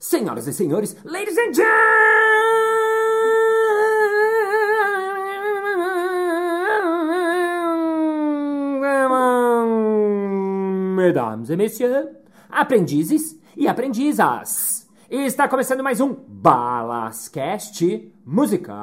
Senhoras e senhores, ladies and gentlemen, mesdames et messieurs, aprendizes e aprendizas. Está começando mais um Balascast Música.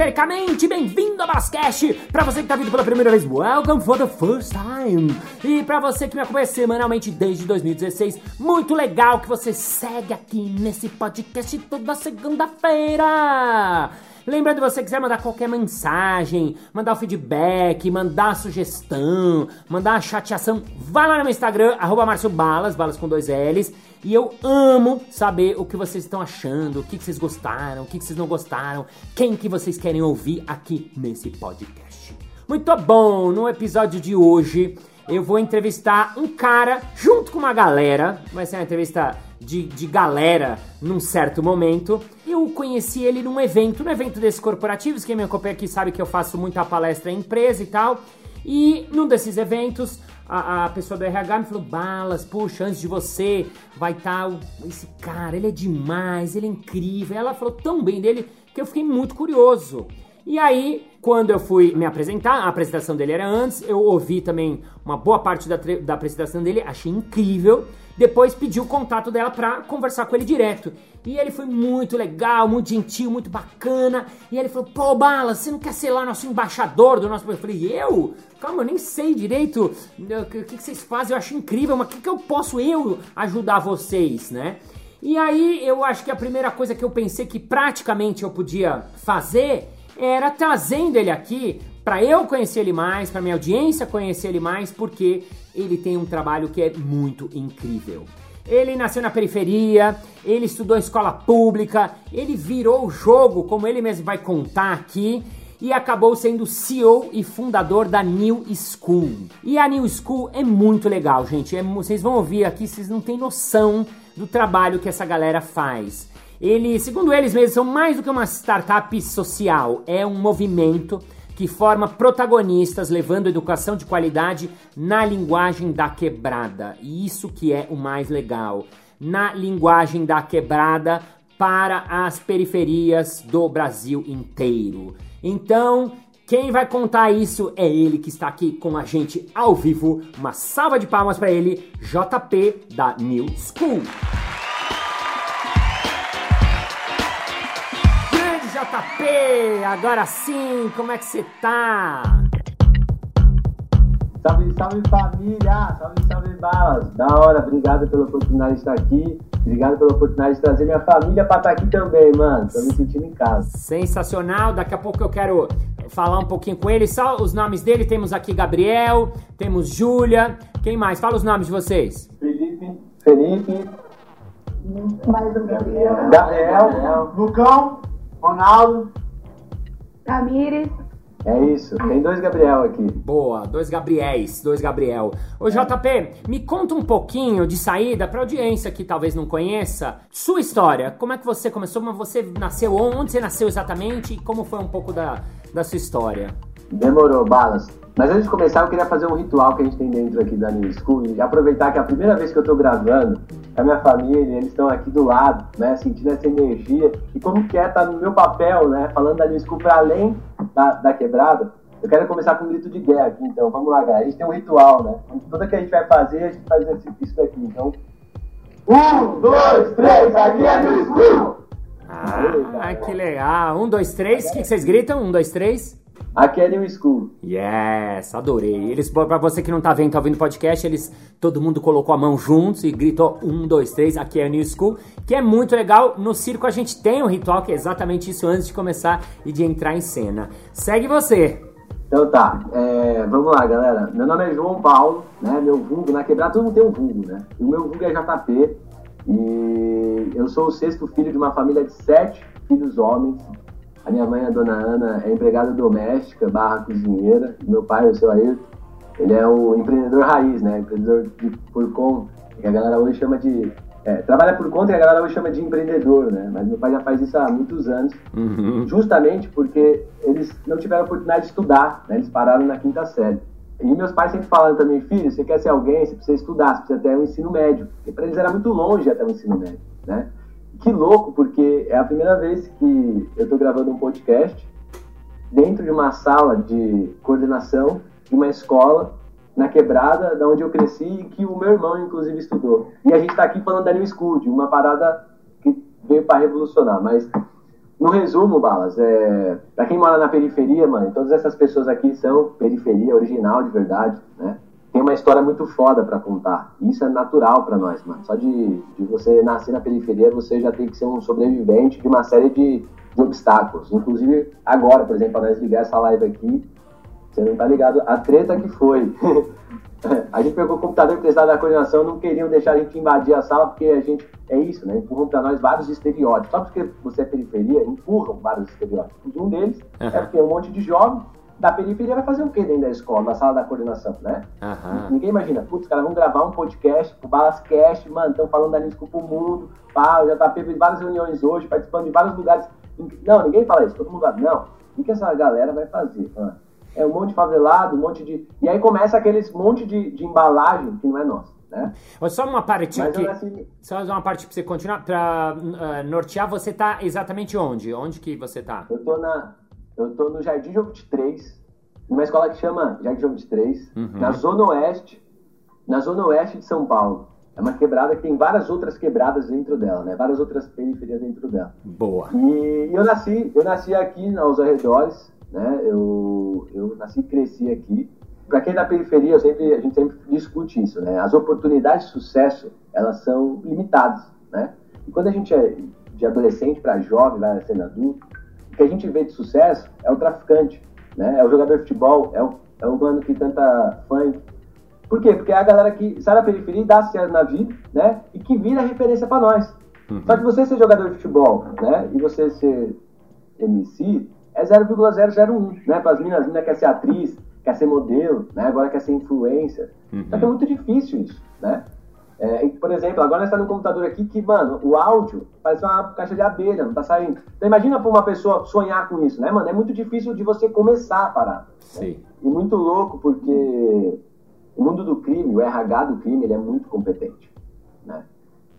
Sejam perifericamente bem-vindos ao Balascast! Pra você que tá vindo pela primeira vez, welcome for the first time! E pra você que me acompanha semanalmente desde 2016, muito legal que você segue aqui nesse podcast toda segunda-feira! Lembrando, se você quiser mandar qualquer mensagem, mandar o feedback, mandar sugestão, mandar a chateação, vai lá no meu Instagram, arroba Balas, balas com dois L's. E eu amo saber o que vocês estão achando, o que, que vocês gostaram, o que, que vocês não gostaram, quem que vocês querem ouvir aqui nesse podcast. Muito bom! No episódio de hoje eu vou entrevistar um cara junto com uma galera. Vai ser uma entrevista de, de galera num certo momento. Eu conheci ele num evento, num evento desses corporativos. Quem me acompanha aqui sabe que eu faço muita palestra em empresa e tal. E num desses eventos, a, a pessoa do RH me falou: Balas, puxa, antes de você vai estar tá esse cara, ele é demais, ele é incrível. Ela falou tão bem dele que eu fiquei muito curioso. E aí, quando eu fui me apresentar, a apresentação dele era antes, eu ouvi também uma boa parte da, da apresentação dele, achei incrível. Depois pedi o contato dela pra conversar com ele direto. E ele foi muito legal, muito gentil, muito bacana. E ele falou: pô, Bala, você não quer ser lá nosso embaixador do nosso. Eu falei: eu? Calma, eu nem sei direito o que, que vocês fazem, eu acho incrível, mas o que, que eu posso eu ajudar vocês, né? E aí eu acho que a primeira coisa que eu pensei que praticamente eu podia fazer era trazendo ele aqui para eu conhecer ele mais, para minha audiência conhecer ele mais, porque ele tem um trabalho que é muito incrível. Ele nasceu na periferia, ele estudou em escola pública, ele virou o jogo, como ele mesmo vai contar aqui, e acabou sendo CEO e fundador da New School. E a New School é muito legal, gente. É, vocês vão ouvir aqui, vocês não têm noção do trabalho que essa galera faz. Ele, segundo eles mesmos, são mais do que uma startup social, é um movimento que forma protagonistas levando educação de qualidade na linguagem da quebrada. E isso que é o mais legal. Na linguagem da quebrada para as periferias do Brasil inteiro. Então, quem vai contar isso é ele que está aqui com a gente ao vivo. Uma salva de palmas para ele, JP da New School. JP, agora sim, como é que você tá? Salve, salve família! Salve, salve balas! Da hora, obrigado pela oportunidade de estar aqui. Obrigado pela oportunidade de trazer minha família pra estar aqui também, mano. Tô me sentindo em casa. Sensacional! Daqui a pouco eu quero falar um pouquinho com ele. Só os nomes dele: temos aqui Gabriel, temos Júlia. Quem mais? Fala os nomes de vocês. Felipe. Felipe. Mais um Gabriel. Gabriel. Lucão. Ronaldo. Tamires. É isso, tem dois Gabriel aqui. Boa, dois Gabriéis, dois Gabriel. Ô JP, me conta um pouquinho de saída pra audiência que talvez não conheça. Sua história, como é que você começou, mas você nasceu onde você nasceu exatamente e como foi um pouco da, da sua história? Demorou, balas. Mas antes de começar, eu queria fazer um ritual que a gente tem dentro aqui da New School e aproveitar que é a primeira vez que eu tô gravando, a minha família, eles estão aqui do lado, né, sentindo essa energia e como que é estar tá no meu papel, né, falando da New School para além da, da quebrada. Eu quero começar com um grito de guerra aqui, então. Vamos lá, galera. A gente tem um ritual, né? Tudo que a gente vai fazer, a gente faz isso daqui. Então, um, dois, três, aqui é a New School! Ah, que legal. Um, dois, três. O que, que vocês gritam? Um, dois, três. Aqui é New School. Yes, adorei. Eles, pra você que não tá vendo, tá ouvindo o podcast, eles, todo mundo colocou a mão juntos e gritou um, dois, três, aqui é New School, que é muito legal. No circo a gente tem um ritual que é exatamente isso antes de começar e de entrar em cena. Segue você. Então tá, é, vamos lá galera. Meu nome é João Paulo, né? Meu vulgo, na quebrada todo mundo tem um vulgo, né? O meu vulgo é JP e eu sou o sexto filho de uma família de sete filhos homens a minha mãe, a dona Ana, é empregada doméstica, barra cozinheira. Meu pai, o seu Ayrton, ele é o empreendedor raiz, né? Empreendedor de, por conta, que a galera hoje chama de É, trabalha por conta e a galera hoje chama de empreendedor, né? Mas meu pai já faz isso há muitos anos, Uhum. justamente porque eles não tiveram a oportunidade de estudar, né? Eles pararam na quinta série. E meus pais sempre falaram também, filho, você quer ser alguém, você precisa estudar, você precisa ter um ensino médio. Porque para eles era muito longe até o ensino médio, né? Que louco, porque é a primeira vez que eu estou gravando um podcast dentro de uma sala de coordenação de uma escola na quebrada da onde eu cresci e que o meu irmão inclusive estudou. E a gente está aqui falando da New School, de uma parada que veio para revolucionar, mas no resumo, Balas, é, para quem mora na periferia, mano, todas essas pessoas aqui são periferia original de verdade, né? Uma história muito foda para contar. Isso é natural para nós, mano. Só de, de você nascer na periferia, você já tem que ser um sobrevivente de uma série de, de obstáculos. Inclusive, agora, por exemplo, para nós ligar essa live aqui, você não tá ligado a treta que foi. a gente pegou o computador emprestado da coordenação, não queriam deixar a gente invadir a sala, porque a gente, é isso, né? Empurram para nós vários estereótipos. Só porque você é periferia, empurram vários estereótipos. Um deles é Aham. porque um monte de jovem da periferia vai fazer o quê dentro da escola, na sala da coordenação, né? Aham. Ninguém imagina, putz, os caras vão gravar um podcast, o Balascast, mano, estão falando da Nisco pro mundo, pá, eu já tá em várias reuniões hoje, participando de vários lugares. Não, ninguém fala isso, todo mundo fala, não, o que essa galera vai fazer? mano? É um monte de favelado, um monte de. E aí começa aqueles monte de, de embalagem que não é nossa, né? Só uma Mas aqui. eu nasci. Só uma parte pra você continuar. Pra ah, nortear, você tá exatamente onde? Onde que você tá? Eu tô, na, eu tô no Jardim Jogo de Três, numa escola que chama Jardim Jogo de Três, Uhum. na Zona Oeste, na Zona Oeste de São Paulo. É uma quebrada que tem várias outras quebradas dentro dela, né? Várias outras periferias dentro dela. Boa. E eu nasci, eu nasci aqui aos arredores, né? Eu, eu nasci e cresci aqui. Para quem é da periferia, eu sempre, a gente sempre discute isso, né? As oportunidades de sucesso, elas são limitadas, né? E quando a gente é de adolescente para jovem, vai sendo adulto, que a gente vê de sucesso é o traficante, né? É o jogador de futebol, é o, é o mano que canta funk. Por quê? Porque é a galera que sai da periferia e dá certo na vida, né? E que vira referência para nós. Uhum. Só que você ser jogador de futebol, né? E você ser MC é 0,001, né? Para as meninas, a menina quer ser atriz, quer ser modelo, né? Agora quer ser influencer. Uhum. Só que é muito difícil isso, né? É, por exemplo, agora nós tá no computador aqui que, mano, o áudio parece uma caixa de abelha, não tá saindo. Então imagina pra uma pessoa sonhar com isso, né, mano? É muito difícil de você começar a parar. Sim. E muito louco porque o mundo do crime, o RH do crime, ele é muito competente, né?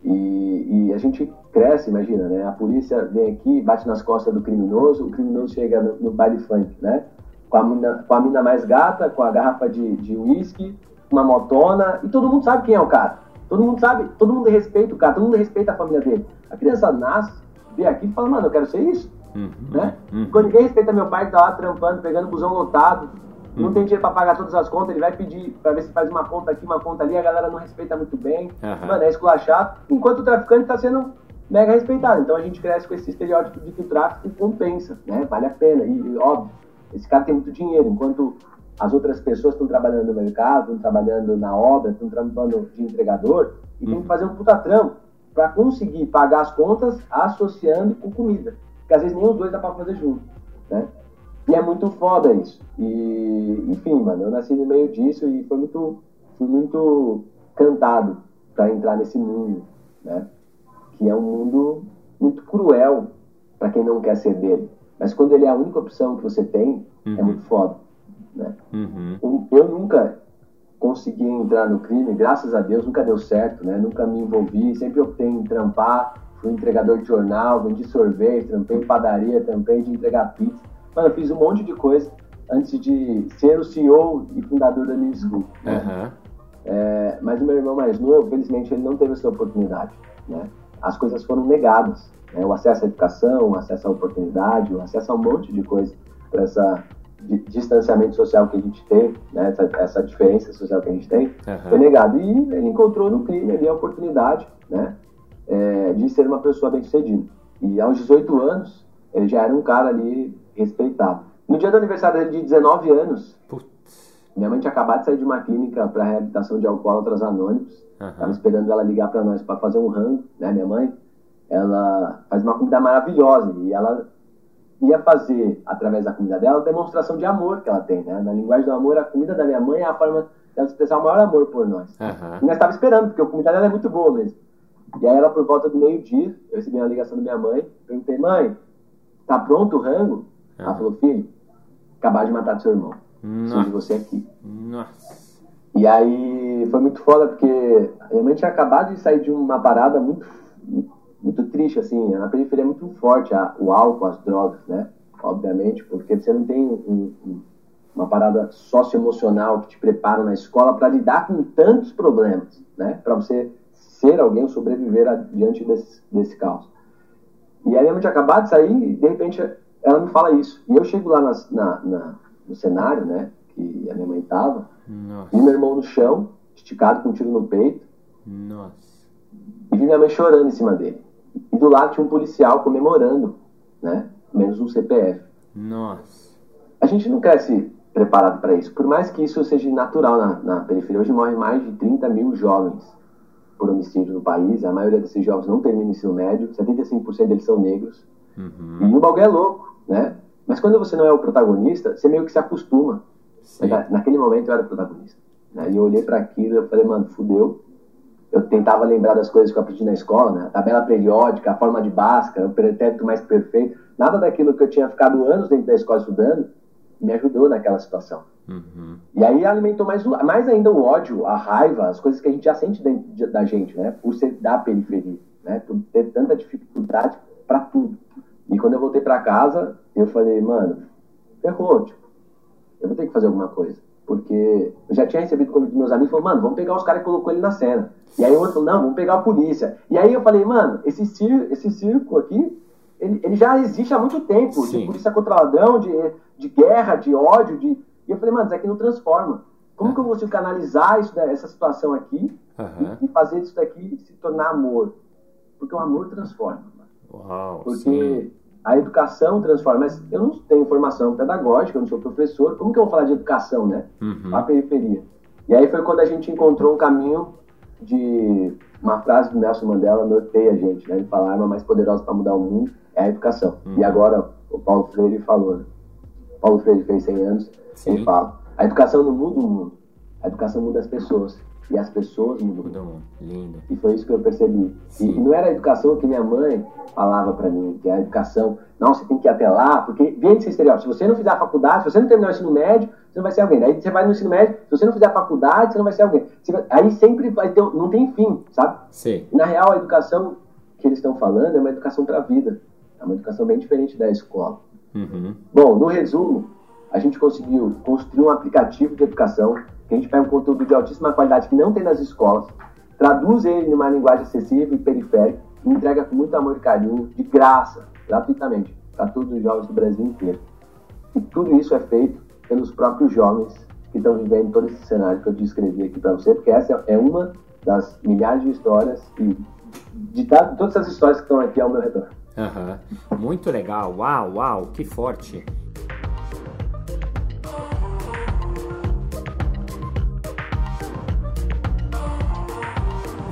E, e a gente cresce, imagina, né? A polícia vem aqui, bate nas costas do criminoso, o criminoso chega no, no baile funk, né? Com a, mina, com a mina mais gata, com a garrafa de de uísque, uma motona, e todo mundo sabe quem é o cara. Todo mundo sabe, todo mundo respeita o cara, todo mundo respeita a família dele. A criança nasce, vê aqui e fala, mano, eu quero ser isso Uhum. né? Uhum. Quando ninguém respeita meu pai que tá lá trampando, pegando busão lotado, não Uhum. tem dinheiro pra pagar todas as contas, ele vai pedir pra ver se faz uma conta aqui, uma conta ali, a galera não respeita muito bem, mano, é esculachado, enquanto o traficante tá sendo mega respeitado. Então a gente cresce com esse estereótipo de que o tráfico compensa, né? Vale a pena. E, óbvio, esse cara tem muito dinheiro, enquanto as outras pessoas estão trabalhando no mercado, estão trabalhando na obra, estão trabalhando de entregador, e tem que fazer um puta trampo para conseguir pagar as contas associando com comida. Porque às vezes nem os dois dá pra fazer junto, né? E é muito foda isso. E, enfim, mano, eu nasci no meio disso e foi muito, fui muito cantado para entrar nesse mundo, né? Que é um mundo muito cruel para quem não quer ser dele. Mas quando ele é a única opção que você tem, é Uhum. muito foda, né? Uhum. Um- eu nunca consegui entrar no crime, graças a Deus, nunca deu certo, né? Nunca me envolvi, sempre optei em trampar, fui entregador de jornal, vendi sorvete, trampei em padaria, trampei de entregar pizza. Mano, eu fiz um monte de coisa antes de ser o CEO e fundador da New School. né? Aham. É, mas o meu irmão mais novo, felizmente, ele não teve essa oportunidade. Né? As coisas foram negadas. Né? O acesso à educação, o acesso à oportunidade, o acesso a um monte de coisa para essa distanciamento social que a gente tem, né? essa, essa diferença social que a gente tem, foi Aham. negado. E ele encontrou no crime ali a oportunidade né? é, de ser uma pessoa bem-sucedida. E aos 18 anos, ele já era um cara ali respeitado. No dia do aniversário dele de 19 anos, Putz. minha mãe tinha acabado de sair de uma clínica para reabilitação de alcoólatras anônimos. Aham. Tava esperando ela ligar para nós para fazer um rango, né? Minha mãe, ela faz uma comida maravilhosa e ela ia fazer através da comida dela a demonstração de amor que ela tem, né? Na linguagem do amor, a comida da minha mãe é a forma dela expressar o maior amor por nós. Aham. E nós estávamos esperando, porque a comida dela é muito boa mesmo. E aí ela, por volta do meio-dia, eu recebi uma ligação da minha mãe, perguntei, mãe, tá pronto o rango? Ah. Ela falou, filho, acabar de matar seu irmão. Preciso de você aqui. Nossa. E aí foi muito foda porque a minha mãe tinha acabado de sair de uma parada muito, muito triste, assim. Na periferia é muito forte a- o álcool, as drogas, né? Obviamente, porque você não tem um- um- uma parada socioemocional que te prepara na escola para lidar com tantos problemas, né? Para você ser alguém, sobreviver a- diante desse, desse caos. E aí a minha mãe tinha acabado de sair e de repente ela me fala isso. E eu chego lá nas- na- na- no cenário, né? Que a minha mãe tava. Nossa. Vi meu irmão no chão, esticado com um tiro no peito, Nossa. e vi minha mãe chorando em cima dele. E do lado tinha um policial comemorando, né? Menos um CPF. Nossa. A gente não cresce preparado para isso. Por mais que isso seja natural na, na periferia, hoje morrem mais de 30 mil jovens por homicídio no país. A maioria desses jovens não termina o ensino médio, 75% deles são negros. Uhum. E o bagulho é louco, né? Mas quando você não é o protagonista, você meio que se acostuma. Sim. Na- Naquele momento eu era o protagonista. Né? E eu olhei para aquilo e falei, mano, fudeu. Eu tentava lembrar das coisas que eu aprendi na escola, né? A tabela periódica, a forma de Bhaskara, o pretérito mais perfeito. Nada daquilo que eu tinha ficado anos dentro da escola estudando me ajudou naquela situação. Uhum. E aí alimentou mais, mais ainda o ódio, a raiva, as coisas que a gente já sente dentro de- da gente, né? Por ser da periferia, né? Por ter tanta dificuldade para tudo. E quando eu voltei para casa, eu falei, mano, ferrou, tipo, eu vou ter que fazer alguma coisa. Porque eu já tinha recebido convite dos meus amigos, falou, mano, vamos pegar os caras que colocou ele na cena. E aí o outro falou, não, vamos pegar a polícia. E aí eu falei, mano, esse, cir esse circo aqui, ele, ele já existe há muito tempo. Sim. De polícia contra ladrão, de, de guerra, de ódio, de... E eu falei, mano, isso aqui não transforma. Como que eu consigo canalizar isso, da- essa situação aqui Aham. e fazer isso daqui se tornar amor? Porque o amor transforma. Uau. Porque Sim. A educação transforma. Mas eu não tenho formação pedagógica, eu não sou professor. Como que eu vou falar de educação, né? Uhum. A periferia. E aí foi quando a gente encontrou um caminho de uma frase do Nelson Mandela norteia a gente, né? Ele fala, a arma mais poderosa para mudar o mundo é a educação. Uhum. E agora o Paulo Freire falou, né? Paulo Freire fez 100 anos, Sim. ele fala, a educação não muda o mundo, a educação muda as pessoas. E as pessoas mudam. Lindo. E foi isso que eu percebi. Sim. E não era a educação que minha mãe falava pra mim, que a educação, não, você tem que ir até lá, porque vem esse estereótipo, se você não fizer a faculdade, se você não terminar o ensino médio, você não vai ser alguém. Daí você vai no ensino médio, se você não fizer a faculdade, você não vai ser alguém. Aí sempre vai ter, não tem fim, sabe? Sim. E, na real, a educação que eles estão falando é uma educação pra vida. É uma educação bem diferente da escola. Uhum. Bom, no resumo, a gente conseguiu construir um aplicativo de educação que a gente pega um conteúdo de altíssima qualidade que não tem nas escolas, traduz ele numa linguagem acessível e periférica e entrega com muito amor e carinho, de graça, gratuitamente, para todos os jovens do Brasil inteiro. E tudo isso é feito pelos próprios jovens que estão vivendo todo esse cenário que eu descrevi aqui para você, porque essa é uma das milhares de histórias e de ta- todas essas histórias que estão aqui ao meu redor. Aham. Muito legal. Uau, uau, que forte.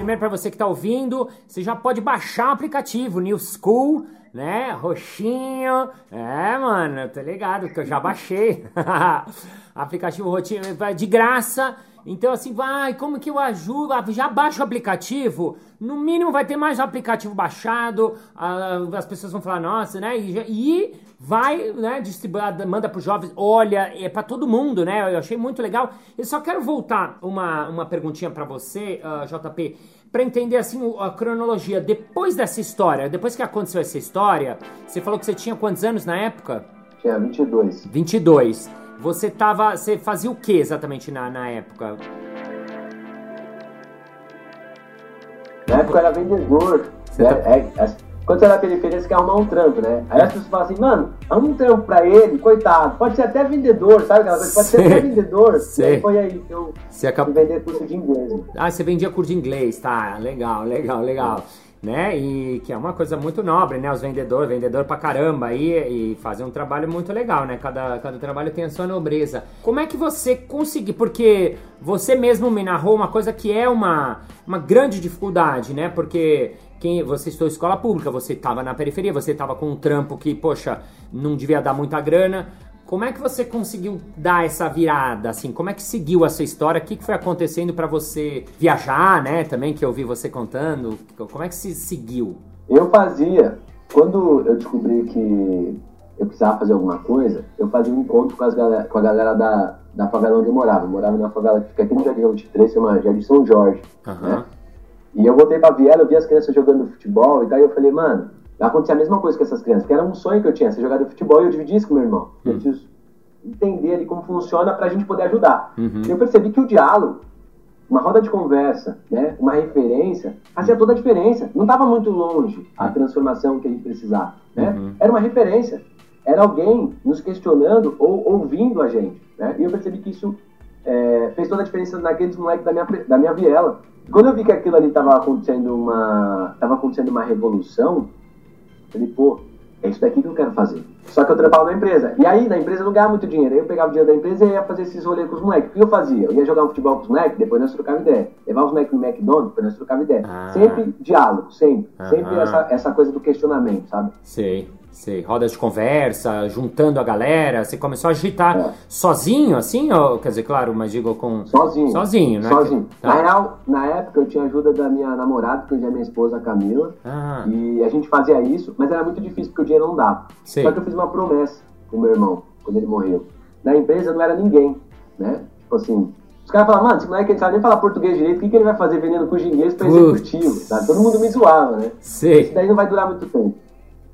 Primeiro, para você que está ouvindo, você já pode baixar o aplicativo New School, né? Roxinho. É, mano, tô ligado que eu já baixei. aplicativo roxinho vai de graça. Então, assim, vai, como que eu ajudo? Ah, Já baixa o aplicativo. No mínimo vai ter mais um aplicativo baixado. ah, as pessoas vão falar, nossa, né? E, vai, né, distribuir, manda para os jovens. Olha, é para todo mundo, né? Eu achei muito legal. Eu só quero voltar uma, uma perguntinha para você, ah, JP, para entender assim a cronologia. Depois dessa história, depois que aconteceu essa história, você falou que você tinha quantos anos na época? Tinha 22. 22. Você tava. Você fazia o que exatamente na, na época? Na época era vendedor. Você Né? tá- É, as- quando você era na periferia, você quer arrumar um trampo, né? Aí as pessoas falam assim, mano, arruma um trampo pra ele, coitado. Pode ser até vendedor, sabe aquela coisa? Pode ser até vendedor. Sei. E foi aí que eu Você acabou. vender curso de inglês. né? Ah, você vendia curso de inglês, tá? Legal, legal, legal. Né? E que é uma coisa muito nobre, né? Os vendedores, vendedor pra caramba aí e fazem um trabalho muito legal, né? Cada, cada trabalho tem a sua nobreza. Como é que você conseguiu? Porque você mesmo me narrou uma coisa que é uma, uma grande dificuldade, né? Porque quem você estudou escola pública, você estava na periferia, você estava com um trampo que, poxa, não devia dar muita grana. Como é que você conseguiu dar essa virada, assim? Como é que seguiu a sua história? O que, foi acontecendo para você viajar, né? Também que eu ouvi você contando. Como é que se seguiu? Eu fazia. Quando eu descobri que eu precisava fazer alguma coisa, eu fazia um encontro com, galera, com a galera da, da favela onde eu morava. Eu morava numa favela que fica aqui no Jardim 23, chama Jardim São Jorge. Uhum. Né? E eu voltei pra Viela, eu vi as crianças jogando futebol e daí eu falei, mano, vai acontecer a mesma coisa com essas crianças, que era um sonho que eu tinha, ser jogador de futebol e eu dividi isso com meu irmão. Eu Uhum. preciso entender ali como funciona pra gente poder ajudar. Uhum. E eu percebi que o diálogo, uma roda de conversa, né, uma referência, fazia toda a diferença. Não estava muito longe a transformação que a gente precisava. Né? Uhum. Era uma referência. Era alguém nos questionando ou ouvindo a gente. Né? E eu percebi que isso é, fez toda a diferença naqueles moleques da minha, da minha viela. Quando eu vi que aquilo ali estava acontecendo uma, tava acontecendo uma revolução, eu falei, pô, é isso daqui que eu quero fazer. Só que eu trampava na empresa. E aí, na empresa eu não ganhava muito dinheiro. Aí eu pegava o dinheiro da empresa e ia fazer esses rolês com os moleques. O que eu fazia? Eu ia jogar um futebol com os moleques, depois nós trocava ideia. Levar os moleques no McDonald's, depois nós trocava ideia. Ah. Sempre diálogo, sempre. Sempre essa, essa coisa do questionamento, sabe? Sei, sei. Rodas de conversa, juntando a galera. Você começou a agitar É. sozinho, assim? Ou, quer dizer, claro, mas digo com. Sozinho. Sozinho, né? Sozinho. Tá. Na real, na época eu tinha ajuda da minha namorada, que hoje é minha esposa, a Camila. Ah, E a gente fazia isso, mas era muito difícil porque o dinheiro não dava. Sei. Só que eu fiz uma promessa com meu irmão, quando ele morreu. Na empresa não era ninguém, né? Tipo assim, os caras falavam, mano, esse moleque não sabe nem falar português direito, o que, que ele vai fazer vendendo curso de inglês pra Putz. executivo? Sabe? Todo mundo me zoava, né? Isso sei. daí não vai durar muito tempo.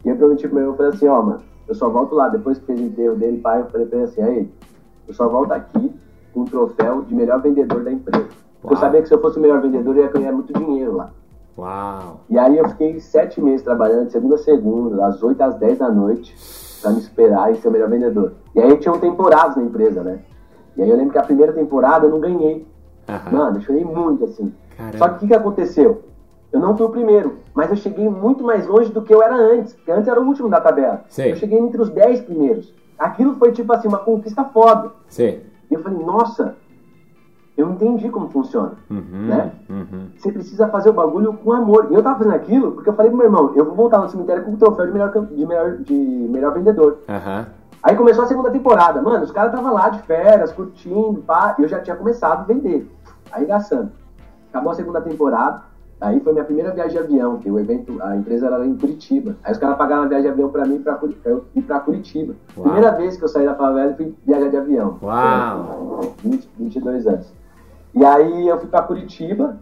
E eu prometi pro meu irmão, eu falei assim, ó, mano, eu só volto lá, depois que fez o enterro dele, pai, eu falei pra ele assim, aí, eu só volto aqui com o troféu de melhor vendedor da empresa. Porque eu sabia que se eu fosse o melhor vendedor, eu ia ganhar muito dinheiro lá. Uau. E aí eu fiquei sete meses trabalhando, de segunda a segunda, das 8 às 10 da noite, pra me esperar e ser o melhor vendedor. E aí tinham temporadas na empresa, né? E aí eu lembro que a primeira temporada eu não ganhei. Aham. Mano, eu chorei muito, assim. Caramba. Só que o que, que aconteceu? Eu não fui o primeiro, mas eu cheguei muito mais longe do que eu era antes. Porque antes eu era o último da tabela. Sei. Eu cheguei entre os 10 primeiros. Aquilo foi tipo assim, uma conquista foda. Sei. E eu falei, nossa, eu entendi como funciona. Uhum. Né? Uhum. Você precisa fazer o bagulho com amor. E eu tava fazendo aquilo porque eu falei pro meu irmão, eu vou voltar no cemitério com o troféu de melhor, de melhor, de melhor vendedor. Aham. Aí começou a segunda temporada. Mano, os caras estavam lá de férias, curtindo, pá. E eu já tinha começado a vender. Arregaçando. Acabou a segunda temporada. Aí foi minha primeira viagem de avião, que o evento, a empresa era em Curitiba. Aí os caras pagaram a viagem de avião pra mim pra, eu ir pra Curitiba. Uau. Primeira vez que eu saí da favela e fui viajar de avião. Uau. 20, 22 anos. E aí eu fui pra Curitiba,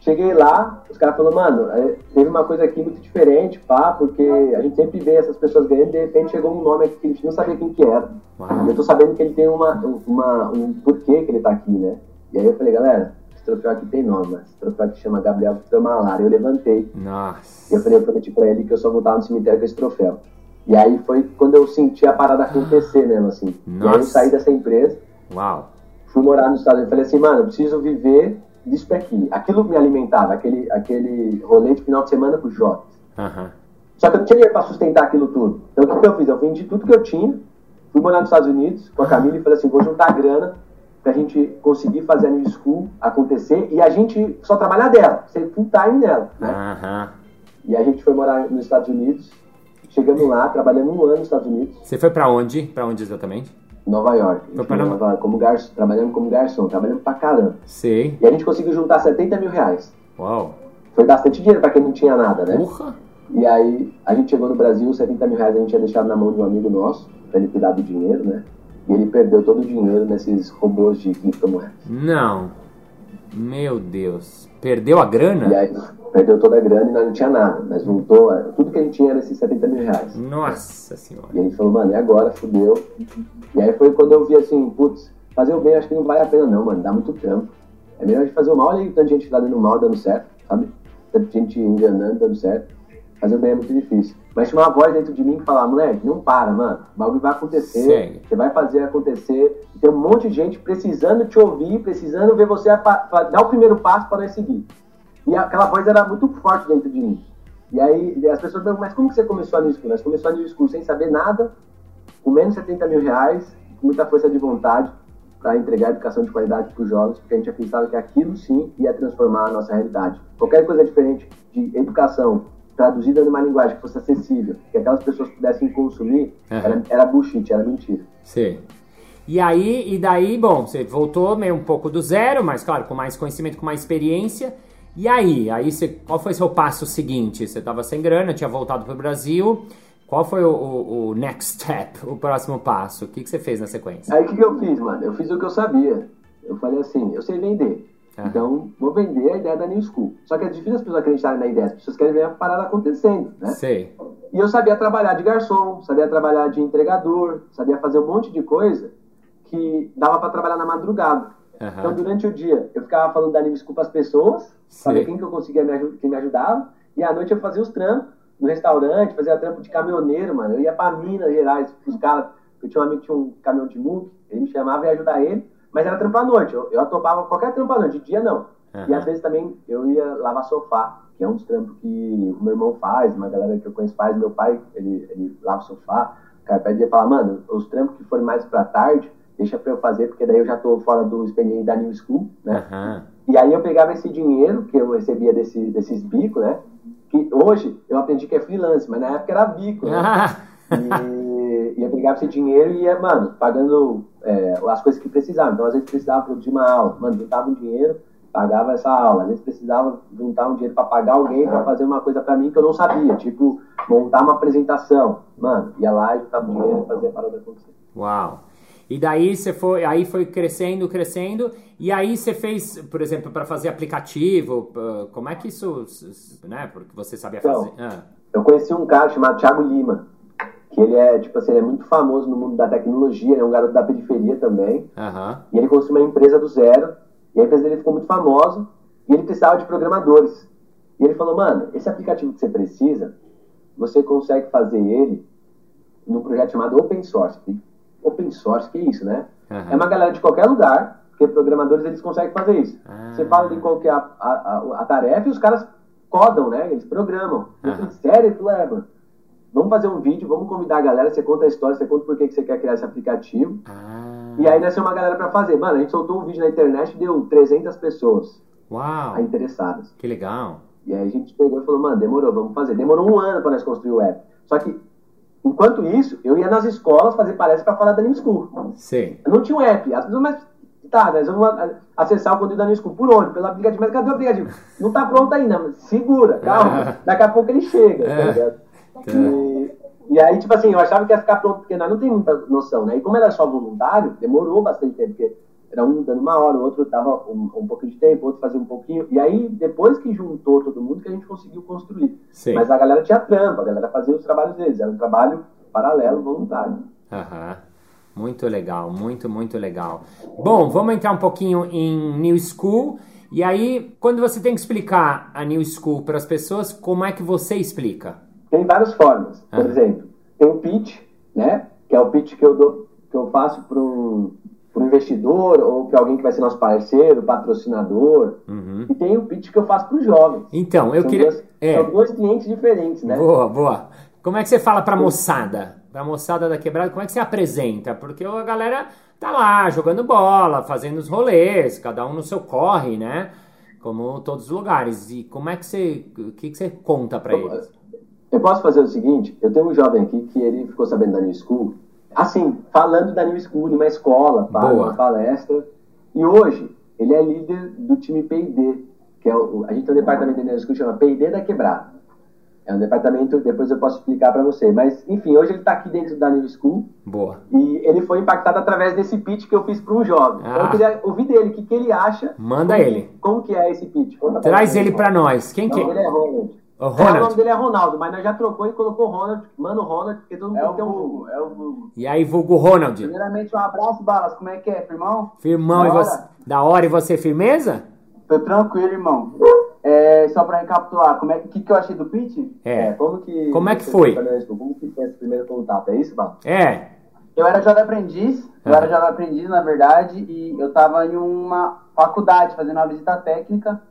cheguei lá, os caras falaram, mano, é, teve uma coisa aqui muito diferente, pá, porque a gente sempre vê essas pessoas ganhando, de repente chegou um nome aqui que a gente não sabia quem que era. Uau. Eu tô sabendo que ele tem uma, uma, um porquê que ele tá aqui, né? E aí eu falei, galera, troféu aqui tem nome, mas esse troféu aqui chama Gabriel Vitor Malara. Eu levantei. E Nossa. eu falei, eu prometi pra ele que eu só voltava no cemitério com esse troféu. E aí foi quando eu senti a parada acontecer mesmo, assim. E aí eu Nossa. saí dessa empresa, Uau. fui morar nos Estados Unidos. Falei assim, mano, eu preciso viver disso aqui. Aquilo me alimentava, aquele, aquele rolê de final de semana com os jovens. Aham. Só que eu não tinha dinheiro pra sustentar aquilo tudo. Então o que, que eu fiz? Eu vendi tudo que eu tinha, fui morar nos Estados Unidos com a Camila e falei assim, vou juntar grana pra gente conseguir fazer a New School acontecer e a gente só trabalhar dela, ser full time nela, né? Aham. E a gente foi morar nos Estados Unidos, chegamos lá, trabalhando um ano nos Estados Unidos, Você foi pra onde? Pra onde exatamente? Nova York. A Foi em Nova- York como garçom, trabalhando como garçom, trabalhando pra caramba. Sei. E a gente conseguiu juntar 70 mil reais. Uau. Foi bastante dinheiro pra quem não tinha nada, né? Porra. E aí a gente chegou no Brasil, 70 mil reais a gente tinha deixado na mão de um amigo nosso, pra ele cuidar do dinheiro, né? E ele perdeu todo o dinheiro nesses robôs de criptomoedas. Não. Meu Deus. Perdeu a grana? E aí perdeu toda a grana e nós não tinha nada. Mas voltou, é, tudo que a gente tinha era esses 70 mil reais. Nossa senhora. E a gente falou, mano, e agora? Fudeu. E aí foi quando eu vi assim, putz, fazer o bem acho que não vale a pena não, mano, dá muito trampo. É melhor a gente fazer o mal, olha aí tanta gente lá dando mal, dando certo, sabe? Tanta gente enganando, dando certo. Fazer o bem é muito difícil. Mas tinha uma voz dentro de mim que falava, moleque, não para, mano. O bagulho vai acontecer. Segue. Você vai fazer acontecer. E tem um monte de gente precisando te ouvir, precisando ver você dar o primeiro passo para nós seguir. E aquela voz era muito forte dentro de mim. E aí as pessoas perguntam, mas como que você começou a New School? Nós começamos a New School sem saber nada, com menos de 70 mil reais, com muita força de vontade para entregar educação de qualidade para os jovens, porque a gente acreditava que aquilo sim ia transformar a nossa realidade. Qualquer coisa diferente de educação traduzida numa linguagem que fosse acessível, que aquelas pessoas pudessem consumir, Aham. era, era bullshit, era mentira. Sim. E aí, e daí, bom, você voltou meio um pouco do zero, mas claro, com mais conhecimento, com mais experiência. E aí, aí você, qual foi seu passo seguinte? Você estava sem grana, tinha voltado para o Brasil. Qual foi o, o- o next step, o próximo passo? O que, que você fez na sequência? Aí o que, que eu fiz, mano? Eu fiz o que eu sabia. Eu falei assim, eu sei vender. Aham. Então, vou vender a ideia da New School. Só que é difícil as pessoas acreditarem na ideia, as pessoas querem ver a parada acontecendo, né? Sei. E eu sabia trabalhar de garçom, sabia trabalhar de entregador, sabia fazer um monte de coisa que dava pra trabalhar na madrugada. Aham. Então, durante o dia, eu ficava falando da New School pras pessoas, saber Sei. quem que eu conseguia me, quem me ajudava, e à noite eu fazia os trampos no restaurante, fazia trampo de caminhoneiro, mano. Eu ia pra Minas Gerais, os caras, eu tinha um amigo que tinha um caminhão de muque, ele me chamava e ia ajudar ele, mas era trampo à noite, eu, eu atopava qualquer trampo à noite, de dia não. E Aham. às vezes também eu ia lavar sofá, que é um dos trampos que o meu irmão faz, uma galera que eu conheço faz, meu pai, ele, ele lava sofá. O cara pedia e fala, mano, os trampos que forem mais pra tarde, deixa pra eu fazer, porque daí eu já tô fora do expediente da New School, né? Aham. E aí eu pegava esse dinheiro que eu recebia desse, desses bicos, né? Que hoje eu aprendi que é freelance, mas na época era bico, né? E, e eu pegava esse dinheiro e ia, mano, pagando é, as coisas que precisava. Então, às vezes precisava produzir uma aula. Mano, juntava um dinheiro, pagava essa aula. Às vezes precisava juntar um dinheiro para pagar alguém para fazer uma coisa para mim que eu não sabia. Tipo, montar uma apresentação. Mano, ia lá e juntava dinheiro e fazia a parada acontecer. Uau. E daí você foi, aí foi crescendo, crescendo, e aí você fez, por exemplo, para fazer aplicativo, como é que isso, né, porque você sabia fazer? Então, Ah, Eu conheci um cara chamado Thiago Lima, que ele é, tipo assim, ele é muito famoso no mundo da tecnologia, é um garoto da periferia também. Aham. E ele construiu uma empresa do zero. E a empresa dele ficou muito famosa. E ele precisava de programadores. E ele falou, mano, esse aplicativo que você precisa, você consegue fazer ele num projeto chamado Open Source. Open Source, que é isso, né? Aham. É uma galera de qualquer lugar, porque programadores eles conseguem fazer isso. Ah. Você fala de qual que é a, a, a- tarefa e os caras codam, né? Eles programam. Falei, sério? Falou, é, mano. Vamos fazer um vídeo, vamos convidar a galera, você conta a história, você conta por que você quer criar esse aplicativo. Ah, E aí nasceu uma galera pra fazer. Mano, a gente soltou um vídeo na internet e deu 300 pessoas uau, interessadas. que legal. E aí a gente pegou e falou, mano, demorou, vamos fazer. Demorou um ano pra nós construir o app. Só que, enquanto isso, eu ia nas escolas fazer palestra pra falar da New School. Sei. Não tinha um app. As pessoas, mas tá, nós vamos acessar o conteúdo da School. Por onde? Pelo aplicativo. Mas cadê o aplicativo? Não tá pronto ainda. mas Segura, calma. Daqui a pouco ele chega. tá ligado? E, e aí, tipo assim, eu achava que ia ficar pronto, porque nós não tem muita noção, né? E como era só voluntário, demorou bastante tempo, porque era um dando uma hora, o outro dava um, um pouquinho de tempo, o outro fazia um pouquinho. E aí, depois que juntou todo mundo, que a gente conseguiu construir. Sei. Mas a galera tinha trampa, a galera fazia os trabalhos deles. Era um trabalho paralelo, voluntário. Aham. Muito legal, muito, muito legal. Bom, vamos entrar um pouquinho em New School. E aí, quando você tem que explicar a New School para as pessoas, como é que você explica? Tem várias formas. Por Ah. exemplo, tem o pitch, né? Que é o pitch que eu, dou, que eu faço para um, um investidor ou para alguém que vai ser nosso parceiro, patrocinador. Uhum. E tem o pitch que eu faço para os jovens. Então, eu são queria. Dois, É, São dois clientes diferentes, né? boa, boa. Como é que você fala pra moçada? Pra moçada da quebrada, como é que você apresenta? Porque a galera tá lá jogando bola, fazendo os rolês, cada um no seu corre, né? Como todos os lugares. E como é que você. O que, que você conta pra eles? Eu posso fazer o seguinte: eu tenho um jovem aqui que ele ficou sabendo da New School, assim, falando da New School numa escola, para Boa. uma palestra. E hoje ele é líder do time P&D, que é o, a gente tem um departamento da New School que chama P&D da Quebrada. É um departamento, depois eu posso explicar para você. Mas, enfim, hoje ele está aqui dentro da New School Boa. e ele foi impactado através desse pitch que eu fiz para um jovem. Então Ah. eu queria ouvir dele, o que, que ele acha. Manda como ele. Como que é esse pitch? Conta Traz ele pra nós. Quem que ele é? é Ronald. O É, o nome dele é Ronaldo, mas nós já trocou e colocou Ronald, mano Ronald, porque todo mundo É o tem um vulgo, é o vulgo. E aí, vulgo Ronald. Primeiramente, um abraço, Balas. Como é que é, irmão? Firmão, e Da hora. você? Da hora, e você, firmeza? Tô tranquilo, irmão. É, só pra recapitular, como é, o que, que eu achei do pitch? É. como que. Como é que foi? Como que foi esse primeiro contato? É isso, Bala? É. Eu era jovem aprendiz, eu Ah. era jovem aprendiz, na verdade, e eu tava em uma faculdade fazendo uma visita técnica.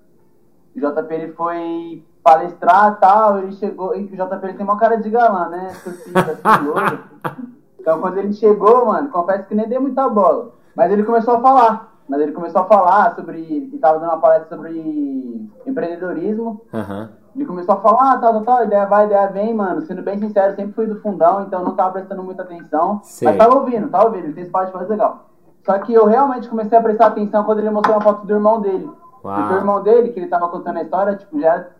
O JP ele foi palestrar e tal, ele chegou, e o JP ele tem uma cara de galã, né? Surfista, assim. Então quando ele chegou, mano, confesso que nem dei muita bola. Mas ele começou a falar. Mas ele começou a falar sobre. Ele tava dando uma palestra sobre empreendedorismo. Aham. Ele começou a falar, ah, tal, tal, tal, ideia vai, ideia vem, mano. Sendo bem sincero, sempre fui do fundão, então não tava prestando muita atenção. Sei. Mas tava ouvindo, tava ouvindo, ele tem esse parte mais legal. Só que eu realmente comecei a prestar atenção quando ele mostrou uma foto do irmão dele. Uau. Porque o irmão dele, que ele tava contando a história, tipo, já era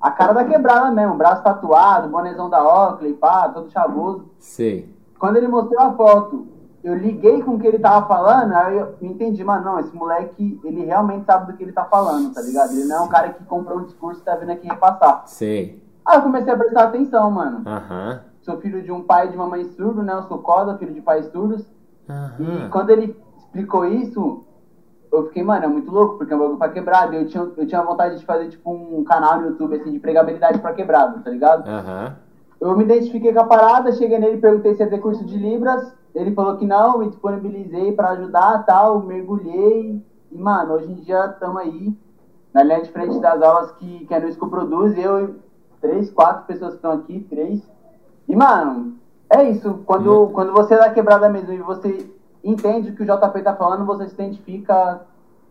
a cara da quebrada mesmo, braço tatuado, bonezão da Oakley, pá, todo chavoso. Sei. Quando ele mostrou a foto, eu liguei com o que ele tava falando, aí eu entendi, mano, não, esse moleque, ele realmente sabe do que ele tá falando, tá ligado? Ele não é um cara que comprou um discurso e tá vindo aqui repassar. Sei. Aí eu comecei a prestar atenção, mano. Aham. Sou filho de um pai e de uma mãe surdo, né? Eu sou coda, filho de pais surdos. E quando ele explicou isso, eu fiquei, mano, é muito louco, porque é um bagulho pra quebrado. Eu tinha, eu tinha vontade de fazer, tipo, um canal no YouTube, assim, de pregabilidade pra quebrado, tá ligado? Aham. Eu me identifiquei com a parada, cheguei nele, perguntei se ia ter curso de Libras. Ele falou que não, me disponibilizei pra ajudar tal, mergulhei. E, mano, hoje em dia estamos aí, na linha de frente das aulas que, que a Nusco produz. Eu e três, quatro pessoas que estão aqui, três. E, mano, é isso. Quando, quando você é da quebrada mesmo e você entende o que o JP tá falando, você se identifica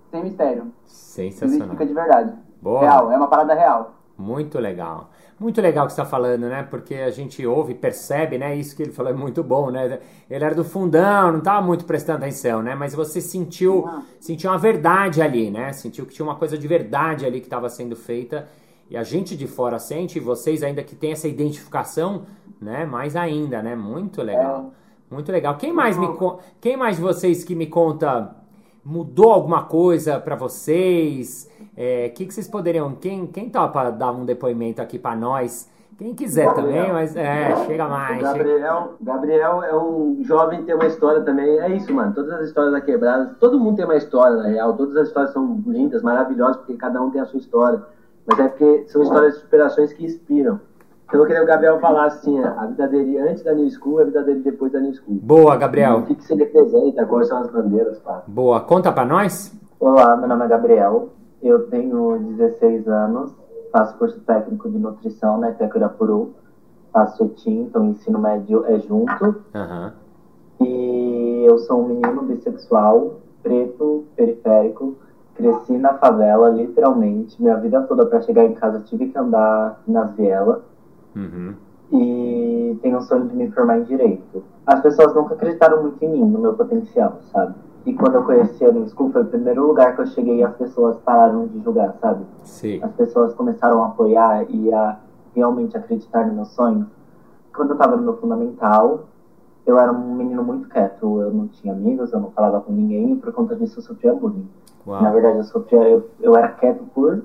sem mistério. Se Sensacional. identifica de verdade. Boa. Real, é uma parada real. Muito legal. Muito legal o que você está falando, né? Porque a gente ouve, percebe, né? Isso que ele falou é muito bom, né? Ele era do fundão, não estava muito prestando atenção, né? Mas você sentiu, Não. sentiu uma verdade ali, né? Sentiu que tinha uma coisa de verdade ali que estava sendo feita. E a gente de fora sente, e vocês ainda que tem essa identificação, né? Mais ainda, né? Muito legal. Muito legal. Quem mais me con- quem mais de vocês que me conta mudou alguma coisa pra vocês? O que, que vocês poderiam. Quem, quem topa dar um depoimento aqui pra nós? Quem quiser Gabriel. também, mas é, chega O mais. chega- Gabriel, Gabriel é um jovem que tem uma história também. É isso, mano. Todas as histórias da quebrada, todo mundo tem uma história, na real. Todas as histórias são lindas, maravilhosas, porque cada um tem a sua história. Mas é porque são histórias de superações que inspiram. Eu queria que o Gabriel falasse assim, a vida dele antes da New School e a vida dele depois da New School. Boa, Gabriel. O que, que você representa, quais são as bandeiras, pá. Boa. Conta pra nós. Olá, meu nome é Gabriel, eu tenho 16 anos, faço curso técnico de nutrição na Itacurapuru, faço ETIM, então ensino médio é junto, Aham. e eu sou um menino bissexual, preto, periférico, cresci na favela, literalmente, minha vida toda para chegar em casa tive que andar nas vielas, Uhum. e tenho o sonho de me formar em direito. As pessoas nunca acreditaram muito em mim, no meu potencial, sabe? E quando eu conheci a New School, foi o primeiro lugar que eu cheguei e as pessoas pararam de julgar, sabe? Sim. As pessoas começaram a apoiar e a realmente acreditar nos meus sonhos. Quando eu tava no meu fundamental, eu era um menino muito quieto, eu não tinha amigos, eu não falava com ninguém e por conta disso eu sofria bullying. Na Uau. verdade, eu sofria, eu, eu era quieto por.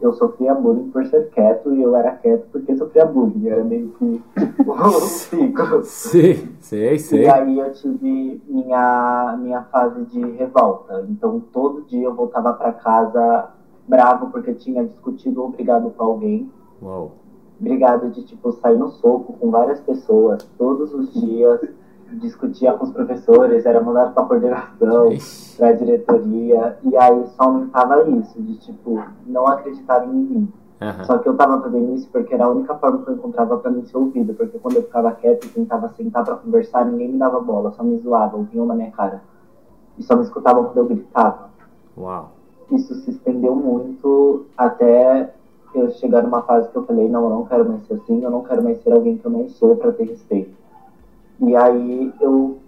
Eu sofria bullying por ser quieto e eu era quieto porque sofria bullying. Era meio que um ciclo. Sim, sei, sei. E aí eu tive minha, minha fase de revolta. Então todo dia eu voltava pra casa bravo porque tinha discutido ou brigado com alguém. Uau. Brigado de tipo sair no soco com várias pessoas todos os dias. Discutia com os professores, era mandado pra coordenação pra diretoria, e aí só aumentava isso, de tipo, não acreditar em mim. Aham. Só que eu tava fazendo isso porque era a única forma que eu encontrava pra mim ser ouvido, porque quando eu ficava quieto e tentava sentar pra conversar, ninguém me dava bola, só me zoavam, vinham na minha cara. E só me escutavam quando eu gritava. Uau. Isso se estendeu muito até eu chegar numa fase que eu falei, não, eu não quero mais ser assim, eu não quero mais ser alguém que eu não sou pra ter respeito. E aí eu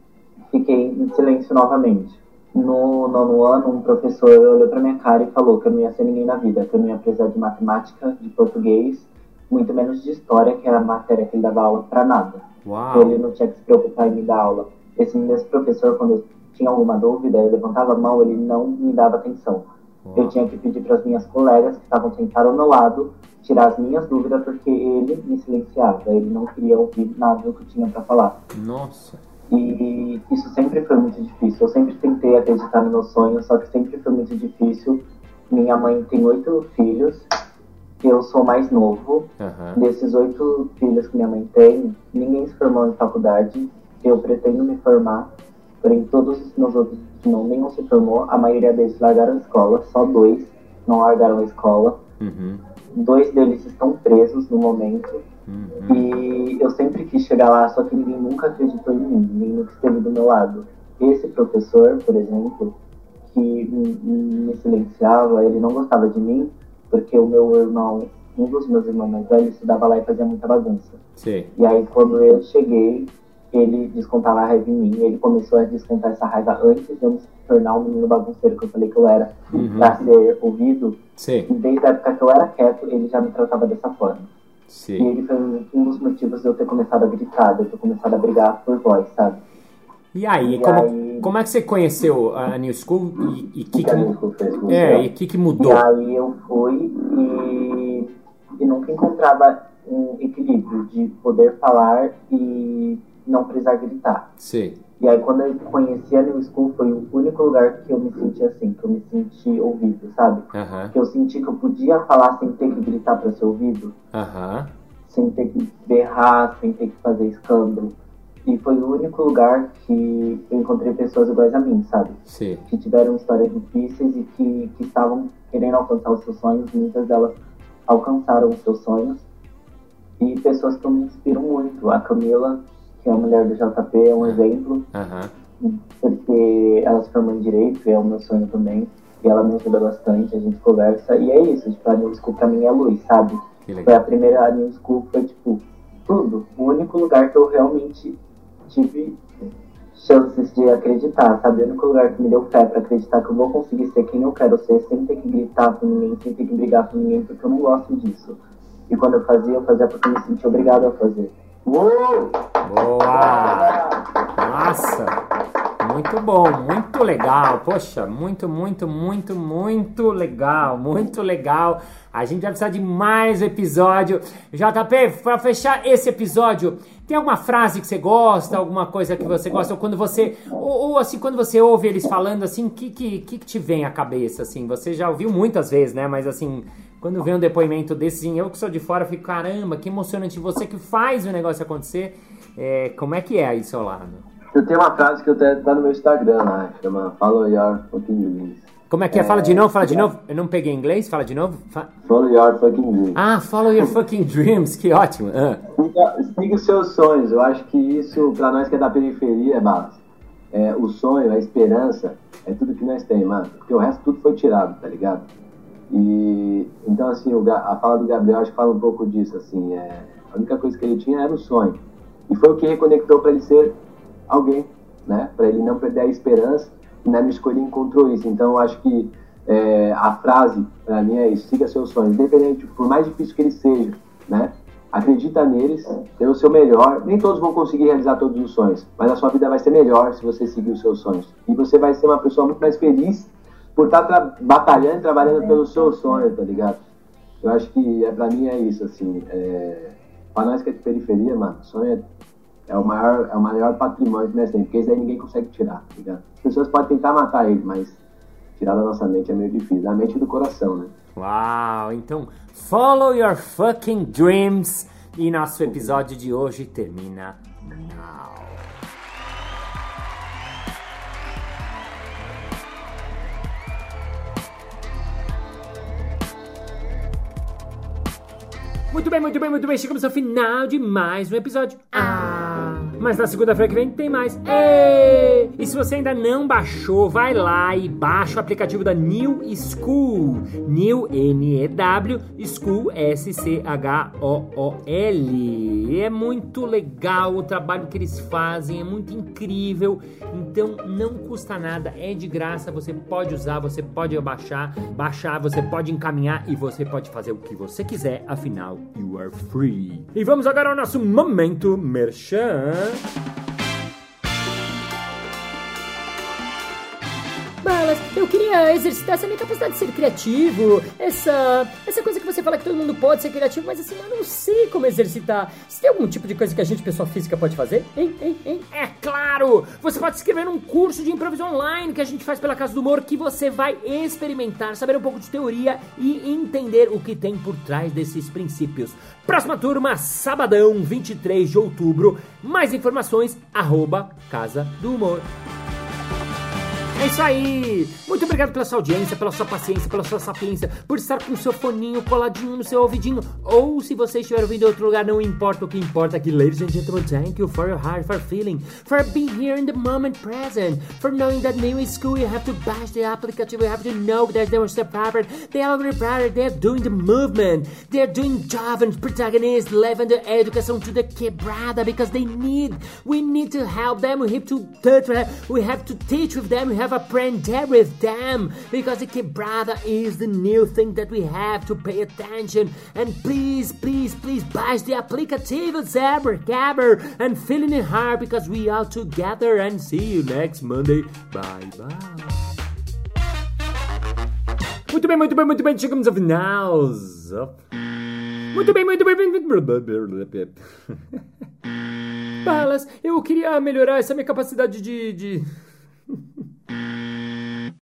fiquei em silêncio novamente. No nono ano, um professor olhou pra minha cara e falou que eu não ia ser ninguém na vida, que eu não ia precisar de matemática, de português, muito menos de história, que era a matéria que ele dava aula pra nada. Uau. Ele não tinha que se preocupar em me dar aula. Esse mesmo professor, quando eu tinha alguma dúvida, eu levantava a mão, ele não me dava atenção. Eu tinha que pedir para as minhas colegas que estavam sentadas ao meu lado tirar as minhas dúvidas porque ele me silenciava, ele não queria ouvir nada do que eu tinha para falar. Nossa. E isso sempre foi muito difícil. Eu sempre tentei acreditar no meu sonho, só que sempre foi muito difícil. Minha mãe tem oito filhos, eu sou mais novo. Aham. Desses oito filhos que minha mãe tem, ninguém se formou em faculdade. Eu pretendo me formar, porém todos os meus outros não, nenhum se formou. A maioria deles largaram a escola, só dois não largaram a escola. Uhum. Dois deles estão presos no momento. Uhum. E eu sempre quis chegar lá, só que ninguém nunca acreditou em mim, ninguém nunca esteve do meu lado. Esse professor, por exemplo, que me, silenciava, ele não gostava de mim, porque o meu irmão um dos meus irmãos mais velhos estudava lá e fazia muita bagunça. Sim. E aí, quando eu cheguei, ele descontava a raiva em mim. Ele começou a descontar essa raiva antes de eu me tornar um menino bagunceiro, que eu falei que eu era, Uhum. pra ser ouvido. Sim. E desde a época que eu era quieto, ele já me tratava dessa forma. E Sim. ele foi um dos motivos de eu ter começado a gritar, de eu ter começado a brigar por voz, sabe? E aí, E como, aí- como é que você conheceu a New School e o que, Que que, é, e que, que E mudou? aí eu fui e, e nunca encontrava um equilíbrio de poder falar e não precisar gritar. Sim. E aí quando eu conheci a New School foi o único lugar que eu me senti assim, que eu me senti ouvido, sabe? Que eu senti que eu podia falar sem ter que gritar para ser ouvido, sem ter que berrar, sem ter que fazer escândalo. E foi o único lugar que eu encontrei pessoas iguais a mim, sabe? Sim. que tiveram histórias difíceis e que, que estavam querendo alcançar os seus sonhos, muitas delas alcançaram os seus sonhos. E pessoas que me inspiro muito. A Camila, que é a mulher do JP, é um exemplo, Aham. porque ela se formou em Direito, e é o meu sonho também. E ela me ajuda bastante, a gente conversa. E é isso, tipo, a New School pra mim é luz, sabe? Foi a primeira, a New School foi, tipo, tudo. O único lugar que eu realmente tive chances de acreditar, sabe? O único lugar que me deu fé pra acreditar que eu vou conseguir ser quem eu quero ser, sem ter que gritar com ninguém, sem ter que brigar com ninguém, porque eu não gosto disso. E quando eu fazia, eu fazia porque eu me sentia obrigado a fazer. Boa! Nossa! Muito bom, muito legal. Poxa, muito, muito, muito, muito legal, muito legal. A gente vai precisar de mais episódio. JP, para fechar esse episódio, tem alguma frase que você gosta, alguma coisa que você gosta, ou quando você, ou, ou, assim, quando você ouve eles falando assim, o que, que, que te vem à cabeça, assim? Você já ouviu muitas vezes, né? Mas assim, quando vem um depoimento desse, assim, eu que sou de fora, fico, caramba, que emocionante. Você que faz o negócio acontecer, é, como é que é aí seu lado? Eu tenho uma frase que eu tenho tá no meu Instagram lá, chama Follow Your Fucking Dreams. Como é que é? Fala de novo, fala de novo. Eu não peguei inglês, fala de novo. Fa- Follow Your Fucking Dreams. Ah, follow your fucking dreams, que ótimo. Ah, Siga, siga os seus sonhos. Eu acho que isso, pra nós que é da periferia, é base. É, o sonho, a esperança, é tudo que nós temos, mano. Porque o resto tudo foi tirado, tá ligado? E então, assim, o a fala do Gabriel acho que fala um pouco disso, assim. É, a única coisa que ele tinha era o sonho. E foi o que reconectou pra ele ser alguém, né? Pra ele não perder a esperança. E na minha escolha ele encontrou isso. Então, eu acho que é, a frase, pra mim, é isso: siga seus sonhos, independente, por mais difícil que eles sejam, né? Acredita neles, dê o seu melhor. Nem todos vão conseguir realizar todos os sonhos, mas a sua vida vai ser melhor se você seguir os seus sonhos. E você vai ser uma pessoa muito mais feliz por estar tra- batalhando trabalhando pelos seus sonhos, tá ligado? Eu acho que é, pra mim é isso, assim. É, pra nós que é de periferia, mano, sonho é, é o maior, é o maior patrimônio que nós temos, porque isso aí ninguém consegue tirar, tá ligado? As pessoas podem tentar matar ele, mas tirar da nossa mente é meio difícil. Da mente e do coração, né? Uau, então follow your fucking dreams. E nosso episódio de hoje termina now. Muito bem, muito bem, muito bem. Chegamos ao final de mais um episódio. Ah! Mas na segunda-feira que vem tem mais. E se você ainda não baixou, vai lá e baixa o aplicativo da New School. New N-E-W, School S-C-H-O-O-L. É muito legal o trabalho que eles fazem, é muito incrível. Então não custa nada, é de graça. Você pode usar, você pode baixar, baixar, você pode encaminhar e você pode fazer o que você quiser. Afinal, you are free. E vamos agora ao nosso momento merchan. Balas, eu queria exercitar essa minha capacidade de ser criativo, essa, essa coisa que você fala que todo mundo pode ser criativo, mas assim, eu não sei como exercitar. Se tem algum tipo de coisa que a gente, pessoa física, pode fazer? Hein, hein, hein? É claro! Você pode se inscrever num curso de improviso online que a gente faz pela Casa do Humor, que você vai experimentar, saber um pouco de teoria e entender o que tem por trás desses princípios. Próxima turma, sabadão, 23 de outubro. Mais informações, arroba Casa do Humor. É isso aí! Muito obrigado pela sua audiência, pela sua paciência, pela sua sapiência, por estar com o seu foninho coladinho no seu ouvidinho. Ou se você estiver ouvindo em outro lugar, não importa o que importa aqui. Ladies and gentlemen, thank you for your heart, for feeling, for being here in the moment present, for knowing that new school you have to bash the applicative, you have to know that they were separate, they are prepared, they are doing the movement, they are doing job and protagonist, leaving the education to the quebrada because they need, we need to help them, we have to touch, we have to teach with them, we have aprender with them because the quebrada is the new thing that we have to pay attention. And please, please, please bash the aplicativo Zebra Gabber and fill in it hard because we are together and see you next Monday. Bye bye. Muito bem, muito bem, muito bem. Chegamos ao final. Muito bem, muito bem. Balas, eu queria melhorar essa minha capacidade de... de... Mm-hmm.